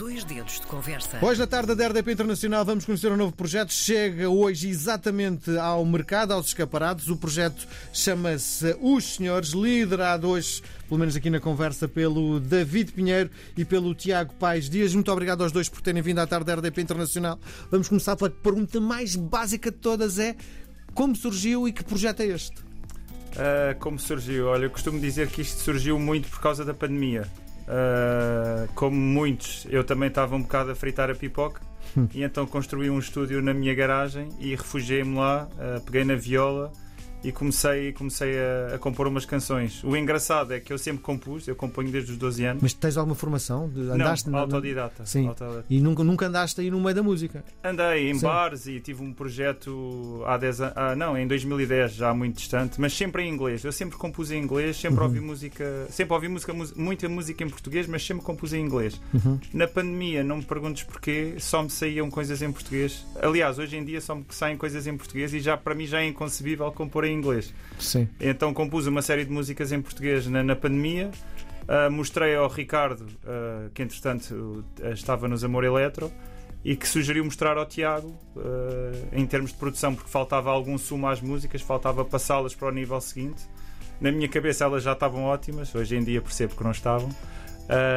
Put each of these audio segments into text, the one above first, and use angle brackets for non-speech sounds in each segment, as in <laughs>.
dois dedos de conversa. Hoje, na tarde da RDP Internacional, vamos conhecer um novo projeto. Chega hoje exatamente ao mercado, aos escaparados. O projeto chama-se Os Senhores, liderado hoje, pelo menos aqui na conversa, pelo David Pinheiro e pelo Tiago Paes Dias. Muito obrigado aos dois por terem vindo à tarde da RDP Internacional. Vamos começar pela pergunta mais básica de todas: é como surgiu e que projeto é este? Uh, como surgiu? Olha, eu costumo dizer que isto surgiu muito por causa da pandemia. Uh, como muitos, eu também estava um bocado a fritar a pipoca e então construí um estúdio na minha garagem e refugiei-me lá, uh, peguei na viola e comecei, comecei a, a, compor umas canções. O engraçado é que eu sempre compus, eu componho desde os 12 anos. Mas tens alguma formação? Andaste Não, na, autodidata. Sim. Autodidata. E nunca, nunca andaste aí no meio da música? Andei em Sim. bares e tive um projeto há 10 anos, ah, não, em 2010, já muito distante, mas sempre em inglês. Eu sempre compus em inglês, sempre uhum. ouvi música, sempre ouvi música, muita música em português, mas sempre compus em inglês. Uhum. Na pandemia, não me perguntes porquê, só me saíam coisas em português. Aliás, hoje em dia só me saem coisas em português e já para mim já é inconcebível compor em inglês. Sim. Então compus uma série de músicas em português na, na pandemia. Uh, mostrei ao Ricardo, uh, que entretanto uh, estava nos Amor Eletro, e que sugeriu mostrar ao Tiago em termos de produção, porque faltava algum sumo às músicas, faltava passá-las para o nível seguinte. Na minha cabeça elas já estavam ótimas, hoje em dia percebo que não estavam.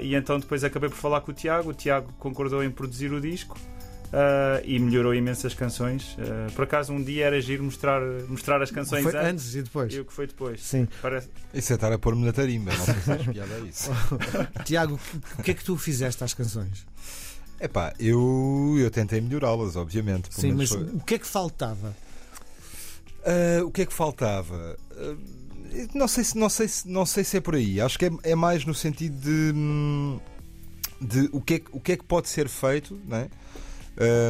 e então depois acabei por falar com o Tiago, o Tiago concordou em produzir o disco. Uh, e melhorou imensas canções. Uh, por acaso, um dia era giro mostrar, mostrar as canções foi antes, antes, e depois. E o que foi depois. Sim. Parece... Isso é estar a pôr-me na tarimba, não se piada isso. <laughs> Tiago, o que é que tu fizeste às canções? É pá, eu, eu tentei melhorá-las, obviamente. Sim, mas foi... o que é que faltava? Uh, o que é que faltava? não, sei se, não, sei se, não sei se é por aí. Acho que é, é mais no sentido de, hum, de o, que é, o que é que pode ser feito, não é?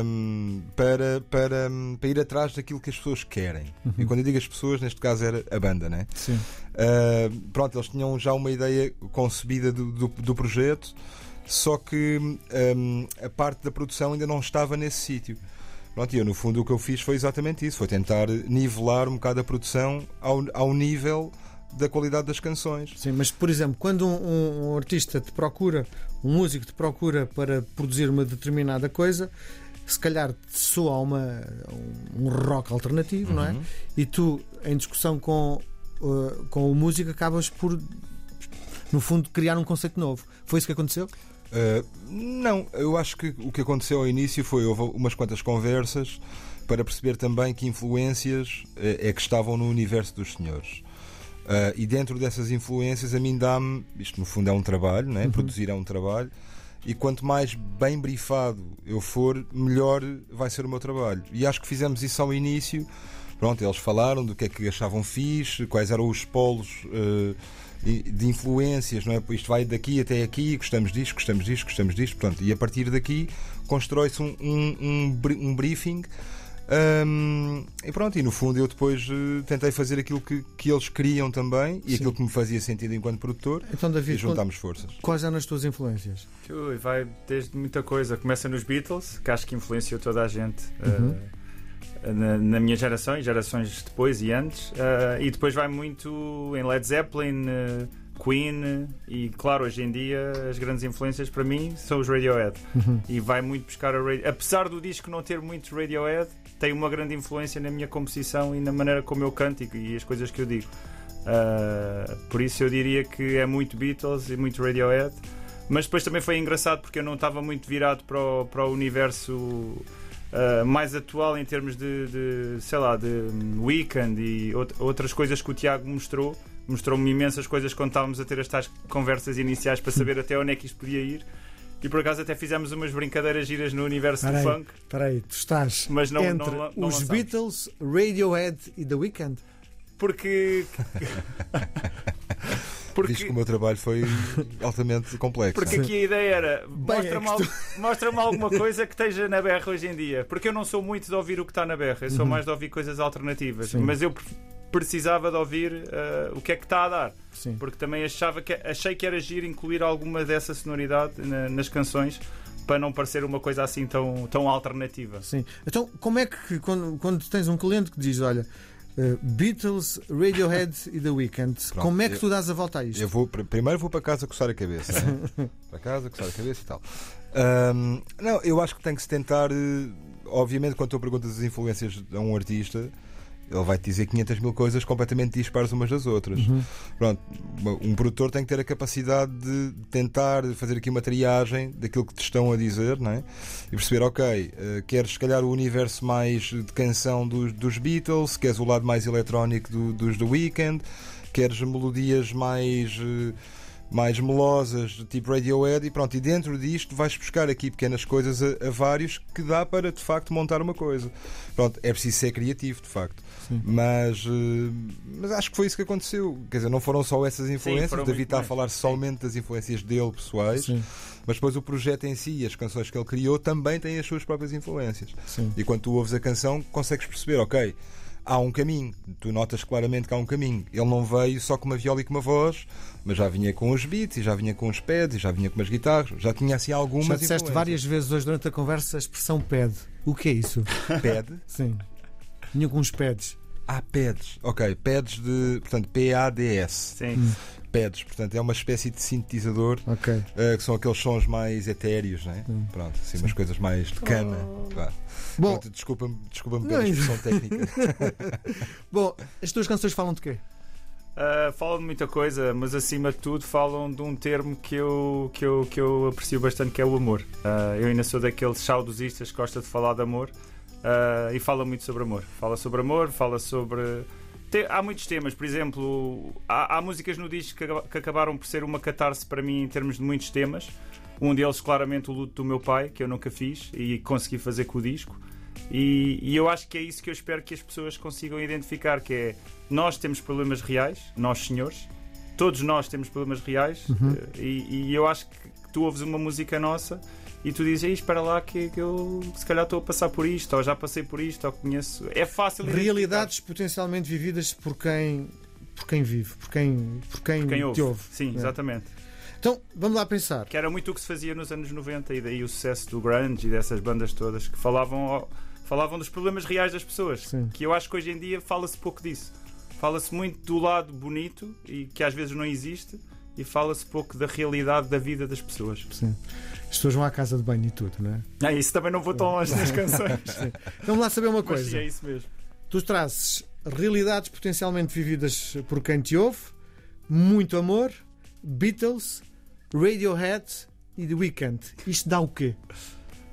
Um, para, para, para ir atrás daquilo que as pessoas querem. Uhum. E quando eu digo as pessoas, neste caso era a banda, né? Sim. Uh, pronto, eles tinham já uma ideia concebida do, do, do projeto, só que um, a parte da produção ainda não estava nesse sítio. Pronto, e eu, no fundo, o que eu fiz foi exatamente isso: foi tentar nivelar um bocado a produção ao, ao nível da qualidade das canções. Sim, mas por exemplo, quando um, um, artista te procura, um músico te procura para produzir uma determinada coisa, se calhar te soa uma, um rock alternativo, uhum. não é? Uhum. E tu, em discussão com, uh, com o músico, acabas por, no fundo, criar um conceito novo. Foi isso que aconteceu? Uh, não, eu acho que o que aconteceu ao início foi houve umas quantas conversas para perceber também que influências é, é que estavam no universo dos senhores. Uh, e dentro dessas influências, a mim dá-me. Isto, no fundo, é um trabalho, né? Uhum. produzir é um trabalho. E quanto mais bem brifado eu for, melhor vai ser o meu trabalho. E acho que fizemos isso ao início. Pronto, eles falaram do que é que achavam fixe, quais eram os polos uh, de influências, não é? Isto vai daqui até aqui, gostamos disto, gostamos disto, gostamos disto. Pronto, e a partir daqui constrói-se um, um, um, um briefing um, e pronto, e no fundo eu depois uh, tentei fazer aquilo que, que eles queriam também e Sim. aquilo que me fazia sentido enquanto produtor então, David, e juntámos forças. Quais eram as tuas influências? Ui, vai desde muita coisa. Começa nos Beatles, que acho que influenciou toda a gente. Uhum. Uh, na, na, minha geração e gerações depois e antes, uh, e depois vai muito em Led Zeppelin, Queen e claro, hoje em dia as grandes influências para mim são os Radiohead uhum. e vai muito buscar a Radiohead. Apesar do disco não ter muito Radiohead, tem uma grande influência na minha composição e na maneira como eu canto e, as coisas que eu digo. Uh, por isso eu diria que é muito Beatles e muito Radiohead. Mas depois também foi engraçado porque eu não estava muito virado para o, para o universo uh, mais atual em termos de, de, sei lá, de Weekend e outras coisas que o Tiago mostrou. Mostrou-me imensas coisas quando estávamos a ter as tais conversas iniciais para saber <laughs> até onde é que isto podia ir. E por acaso até fizemos umas brincadeiras giras no universo do funk. Espera aí, tu estás mas não, entre não, não, os Beatles, Radiohead e The Weeknd? Porque. <laughs> Porque... Diz que o meu trabalho foi altamente complexo. Porque aqui a ideia era mostra-me é tu... <laughs> mostra alguma coisa que esteja na berra hoje em dia. Porque eu não sou muito de ouvir o que está na berra, eu sou uhum. mais de ouvir coisas alternativas. Sim. Mas eu precisava de ouvir uh, o que é que está a dar. Sim. Porque também achava que, achei que era agir incluir alguma dessa sonoridade na, nas canções para não parecer uma coisa assim tão, tão alternativa. Sim. Então, como é que quando, quando tens um cliente que diz, olha, Uh, Beatles, Radiohead e The Weeknd. Pronto, Como é que eu- tu dás a volta a isto? Eu vou, pr- primeiro vou para casa coçar a cabeça. né? <laughs> para casa, coçar a cabeça e tal. Ahm, não, eu acho que tem que se tentar. eh, Obviamente, quando tu perguntas as influências a um artista, ele vai te dizer 500 mil coisas completamente dispares umas das outras. Uhum. Pronto, um produtor tem que ter a capacidade de tentar fazer aqui uma triagem daquilo que te estão a dizer, não é? E perceber, ok, eh, queres se calhar o universo mais de canção dos, dos Beatles, queres o lado mais eletrónico do- dos The Weeknd, queres melodias mais. eh, mais melosas, tipo Radiohead, e pronto, e dentro disto vais buscar aqui pequenas coisas a, a vários que dá para de facto montar uma coisa. Pronto, é preciso ser criativo, de facto. Sim. Mas, eh, mas acho que foi isso que aconteceu. Quer dizer, não foram só essas influências. o David está a falar Sim. somente das influências dele pessoais, Sim, mas depois o projeto em si e as canções que ele criou também têm as suas próprias influências. sim. E quando tu ouves a canção, consegues perceber, ok, há um caminho. Tu notas claramente que há um caminho. Ele não veio só com uma viola e com uma voz, mas já vinha com os beats, e já vinha com os pads, e já vinha com umas guitarras, já tinha assim algumas Já disseste várias vezes hoje durante a conversa a expressão pad. O que é isso? Pad? Sim. Vinha com uns pads. Ah, pads. Ok, pads de. Portanto, P-A-D-S. Sim. Hum. Pads, portanto, é uma espécie de sintetizador Ok. eh, que são aqueles sons mais etéreos, né? Hum. Pronto, assim, umas coisas mais de cana. Vá. Bom, Desculpa-me desculpa pela expressão técnica. <laughs> bom, as tuas canções falam de quê? Uh, falam de muita coisa, mas acima de tudo falam de um termo que eu, que eu, que eu aprecio bastante, que é o amor. Uh, eu ainda sou daqueles saudosistas que gosta de falar de amor uh, e fala muito sobre amor. Fala sobre amor, fala sobre. Te- Há muitos temas, por exemplo, há, há músicas no disco que, que acabaram por ser uma catarse para mim em termos de muitos temas. Um deles, claramente, o luto do meu pai, que eu nunca fiz e consegui fazer com o disco. E, e eu acho que é isso que eu espero que as pessoas consigam identificar, que é nós temos problemas reais, nós senhores, todos nós temos problemas reais, eh, e, e eu acho que tu ouves uma música nossa e tu dizes, "Ei, espera lá que, que eu se calhar estou a passar por isto, ou já passei por isto, ou conheço. É fácil. Realidades potencialmente vividas por quem, por quem vive, por quem, por quem, Quem ouve. te ouve. Sim, É. exatamente. Então, vamos lá pensar. Que era muito o que se fazia nos anos 90 e daí o sucesso do grunge e dessas bandas todas que falavam, falavam dos problemas reais das pessoas. Sim. Que eu acho que hoje em dia fala-se pouco disso. Fala-se muito do lado bonito e que às vezes não existe e fala-se pouco da realidade da vida das pessoas. Sim. As pessoas vão à casa de banho e tudo, não é? Ah, isso também não vou tão longe nas <laughs> canções. Vamos lá saber uma Mas sim, coisa. é isso mesmo. Tu trazes realidades potencialmente vividas por quem te ouve, muito amor, Beatles, Radiohead e The Weeknd. Isto dá o quê?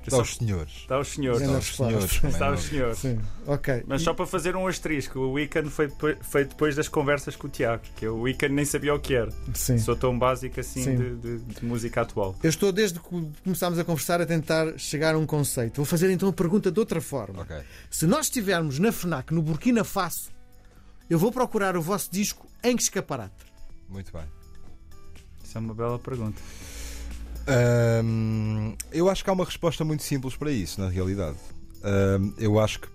Dá aos senhores. Está aos senhores. Dá aos senhores. é Está aos senhores. Sim, ok. Mas só para fazer um asterisco, o Weekend foi depois, foi depois das conversas com o Tiago, que o Weekend nem sabia o que era. Sim. Sou tão básico assim Sim. de, de- de música atual. Eu estou desde que começámos a conversar a tentar chegar a um conceito. Vou fazer então a pergunta de outra forma. Ok. Se nós estivermos na FNAC, no Burkina Faso, eu vou procurar o vosso disco em que escaparate? Muito bem. Isso é uma bela pergunta. Hum, eu acho que há uma resposta muito simples para isso, na realidade. Hum, eu acho que,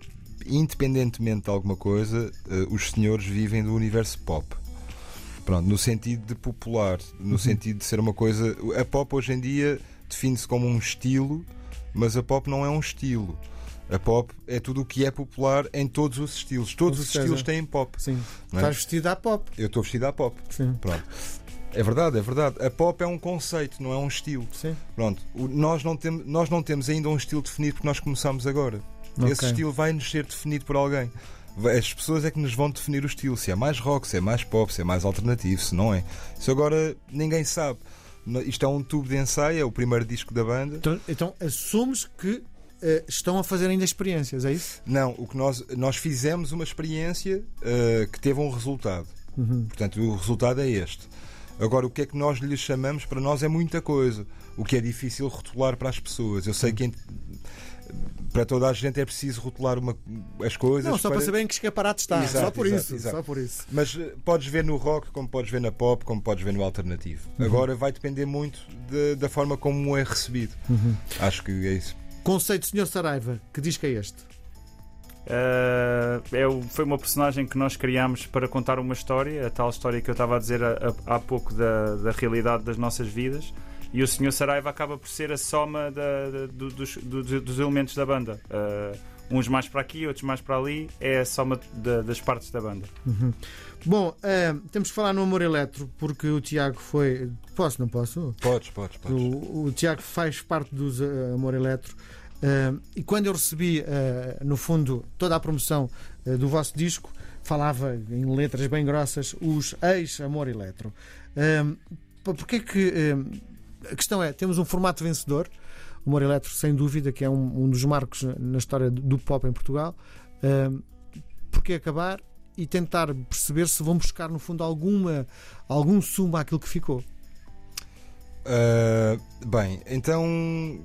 independentemente de alguma coisa, eh, os senhores vivem do universo pop. Pronto, no sentido de popular, no sentido de ser uma coisa. A pop hoje em dia define-se como um estilo, mas a pop não é um estilo. A pop é tudo o que é popular em todos os estilos. Todos os estilos têm pop. Sim. Não é? Estás vestido à pop. Eu estou vestido à pop. Sim. Pronto. É verdade, é verdade. A pop é um conceito, não é um estilo. Sim. Pronto, o- nós não, tem, nós não temos ainda um estilo definido porque nós começamos agora. Ok. Esse estilo vai nos ser definido por alguém. As pessoas é que nos vão definir o estilo, se é mais rock, se é mais pop, se é mais alternativo, se não é. Isso agora ninguém sabe. Isto é um tubo de ensaio, é o primeiro disco da banda. Então, então assumes que eh, estão a fazer ainda experiências, é isso? Não, o que nós, nós fizemos uma experiência eh, que teve um resultado. Uhum. Portanto, o resultado é este. Agora, o que é que nós lhe chamamos para nós é muita coisa. O que é difícil rotular para as pessoas. Eu sei que para toda a gente é preciso rotular uma- as coisas. Não, só para saber em que escaparate está. Exato, só por exato, isso. exato. Só por isso. Mas eh, podes ver no rock, como podes ver na pop, como podes ver no alternativo. Agora vai depender muito de- da forma como é recebido. Acho que é isso. Conceito Sr. Saraiva, que diz que é este? Uh, é o- foi uma personagem que nós criámos para contar uma história, a tal história que eu estava a dizer há, há- há pouco da, da realidade das nossas vidas. E o Sr. Saraiva acaba por ser a soma da- da- do- dos, do- dos elementos da banda. Uh, uns mais para aqui, outros mais para ali, é a soma da- das partes da banda. Bom, eh, temos que falar no Amor Eletro, porque o Tiago foi. Posso, não posso? Podes, podes, podes. O, o Tiago faz parte dos eh, Amor Eletro. Eh, e quando eu recebi, eh, no fundo, toda a promoção eh, do vosso disco, falava em letras bem grossas os ex-Amor Eletro. Eh, pá, Porquê que. eh, a questão é: temos um formato vencedor. O Amor Eletro, sem dúvida, que é um, um dos marcos na história do pop em Portugal. Eh, Porquê acabar e tentar perceber se vão buscar, no fundo, alguma, algum sumo àquilo que ficou? Uh, bem, então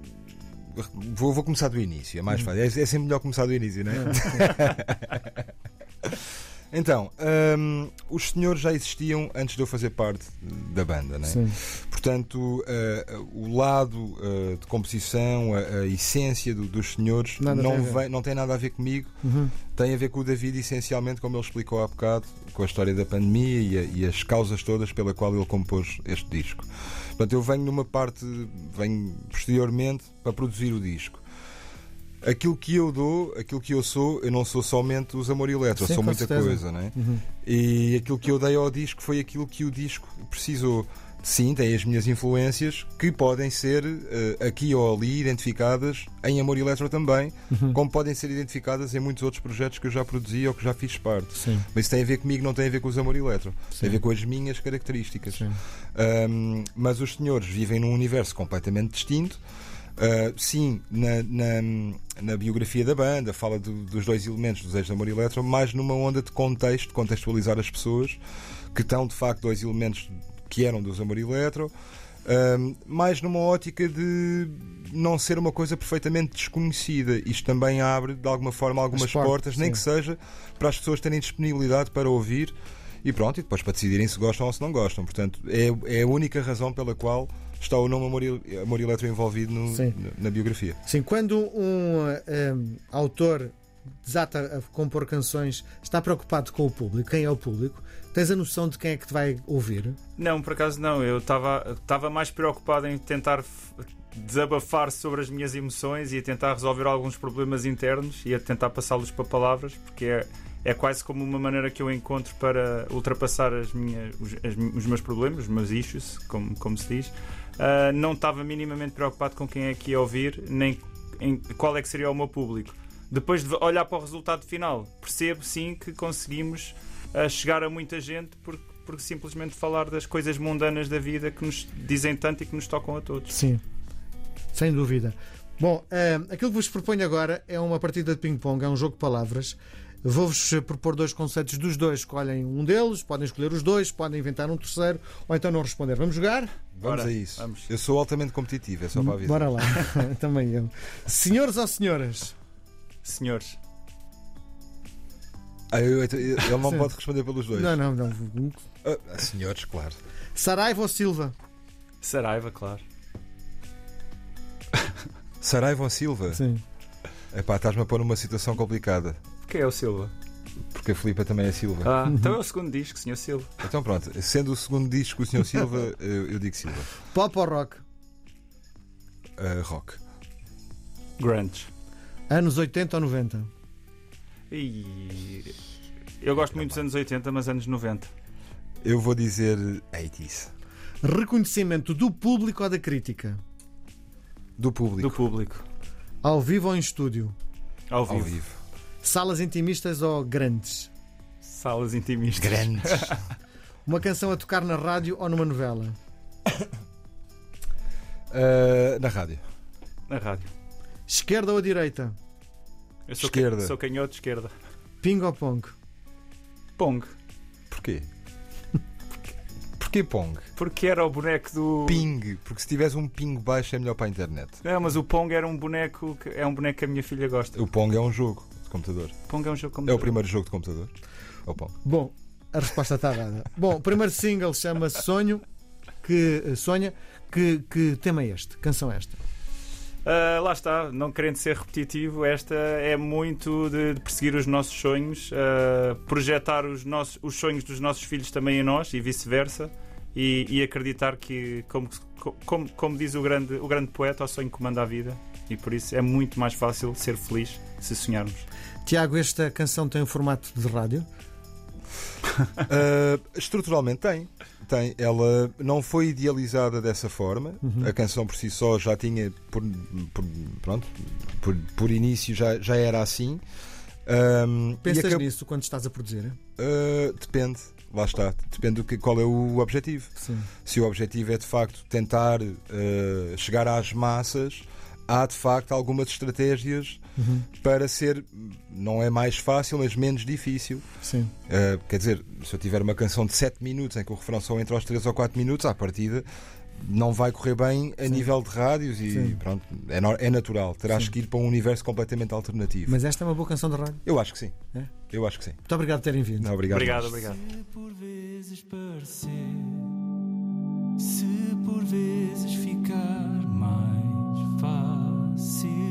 vou, vou começar do início, é mais fácil. É, é sempre melhor começar do início, não é? <laughs> <laughs> então, um, os senhores já existiam antes de eu fazer parte da banda, não é? Sim. Portanto, uh, o lado uh, de composição, a, a essência do- dos senhores, Nada não, vem- não tem nada a ver comigo. Uhum. Tem a ver com o David, essencialmente, como ele explicou há bocado, com a história da pandemia e, a- e as causas todas pela qual ele compôs este disco. Portanto, eu venho numa parte, venho posteriormente para produzir o disco. Aquilo que eu dou, aquilo que eu sou, eu não sou somente os Amor Eletro, Sim, sou muita certeza. coisa, não é? Uhum. E aquilo que eu dei ao disco foi aquilo que o disco precisou. Sim, tem as minhas influências que podem ser eh, aqui ou ali identificadas em Amor Eletro também, Uhum. como podem ser identificadas em muitos outros projetos que eu já produzi ou que já fiz parte. Sim, Mas isso tem a ver comigo, não tem a ver com os Amor Eletro. Sim. Tem a ver com as minhas características. sim. Um, mas os senhores vivem num universo completamente distinto. Uh, sim, na, na- na biografia da banda, fala do- dos dois elementos dos ex de Amor e Eletro, mais numa onda de contexto, contextualizar as pessoas que estão de facto dois elementos que eram dos Amor e Eletro, um, mais numa ótica de não ser uma coisa perfeitamente desconhecida. Isto também abre, de alguma forma, algumas As portas, portas, nem sim. que seja para as pessoas terem disponibilidade para ouvir e pronto, e depois para decidirem se gostam ou se não gostam. Portanto, é, é a única razão pela qual está o nome Amor, Amor Eletro envolvido no- na, na biografia. Sim, quando um eh, um, autor desata a compor canções, está preocupado com o público, quem é o público, tens a noção de quem é que te vai ouvir? Não, por acaso não. Eu estava estava mais preocupado em tentar desabafar sobre as minhas emoções e a tentar resolver alguns problemas internos e a tentar passá-los para palavras, porque é, é quase como uma maneira que eu encontro para ultrapassar as minhas, os, as- os meus problemas, os meus issues, como, como se diz. Ah, não estava minimamente preocupado com quem é que ia ouvir, nem em qual é que seria o meu público. Depois de olhar para o resultado final, percebo sim que conseguimos ah, chegar a muita gente porque, porque simplesmente falar das coisas mundanas da vida que nos dizem tanto e que nos tocam a todos. Sim, sem dúvida. Bom, eh, aquilo que vos proponho agora é uma partida de ping-pong, é um jogo de palavras. Vou-vos propor dois conceitos dos dois. Escolhem um deles, podem escolher os dois, podem inventar um terceiro ou então não responder. Vamos jogar? Vamos Bora, a isso. vamos. Eu sou altamente competitivo, é só para avisar. Bora lá. <laughs> Também eu. Senhores ou senhoras? Senhores, Ah, eu- eu- ele não Sim. pode responder pelos dois. Não, não, não. Ah, senhores, claro. Saraiva ou Silva? Saraiva, claro. Saraiva ou Silva? Sim. Epá, estás-me a pôr numa situação complicada. Porque é o Silva. Porque a Filipa também é Silva. Ah, então é o segundo disco, Senhor Silva. Então pronto, sendo o segundo disco o Sr. Silva, <laughs> eu, eu digo Silva. Pop ou rock? Ah, rock. Grunge. Anos 80 ou 90? E... Eu gosto muito dos anos 80, mas anos 90. Eu vou dizer 80s. Reconhecimento do público ou da crítica? Do público. Do público. Ao vivo ou em estúdio? Ao vivo. Ao vivo. Salas intimistas ou grandes? Salas intimistas. Grandes. <laughs> Uma canção a tocar na rádio ou numa novela? Ah, na rádio. Na rádio. Esquerda ou direita? Eu sou, Esquerda. Ca... sou canhoto de esquerda. Ping ou pong? Pong. Porquê? Porquê Pong? Porque era o boneco do. Ping. Porque se tiveres um ping baixo é melhor para a internet. Não, mas o Pong era um boneco que é um boneco que a minha filha gosta. O Pong é um jogo computador. Pong é um jogo como É o primeiro jogo de computador. Pong. Bom, a resposta está dada. Bom, o primeiro single chama-se Sonho. Que eh, sonha. Que, que tema é este? Canção é esta? Ah, lá está, não querendo ser repetitivo, esta é muito de, de perseguir os nossos sonhos, ah, projetar os, nossos, os sonhos dos nossos filhos também em nós e vice-versa, e, e acreditar que, como, como, como diz o grande, o grande poeta, o sonho comanda a vida, e por isso é muito mais fácil ser feliz se sonharmos. Tiago, esta canção tem um formato de rádio? Uh, <laughs> estruturalmente tem. Tem. Ela não foi idealizada dessa forma. Uhum. A canção por si só já tinha, por, por- pronto, por, por início já, já era assim. Um, Pensas acab- nisso quando estás a produzir? Uh, depende. Lá está. Depende do que, qual é o objetivo. Sim. Se o objetivo é de facto tentar uh, chegar às massas, há de facto algumas estratégias Uhum. para ser, não é mais fácil, mas menos difícil. Sim. Uh, quer dizer, se eu tiver uma canção de 7 minutos em que o refrão só entra aos 3 ou 4 minutos, à partida não vai correr bem a Sim. nível de rádios e Sim. pronto, é, é natural. Terás Sim. que ir para um universo completamente alternativo. Mas esta é uma boa canção de rádio. Eu acho que sim. É? Eu acho que sim. Muito obrigado por terem vindo. Não, obrigado. Obrigado, obrigado. Se por vezes parecer, se por vezes ficar mais fácil.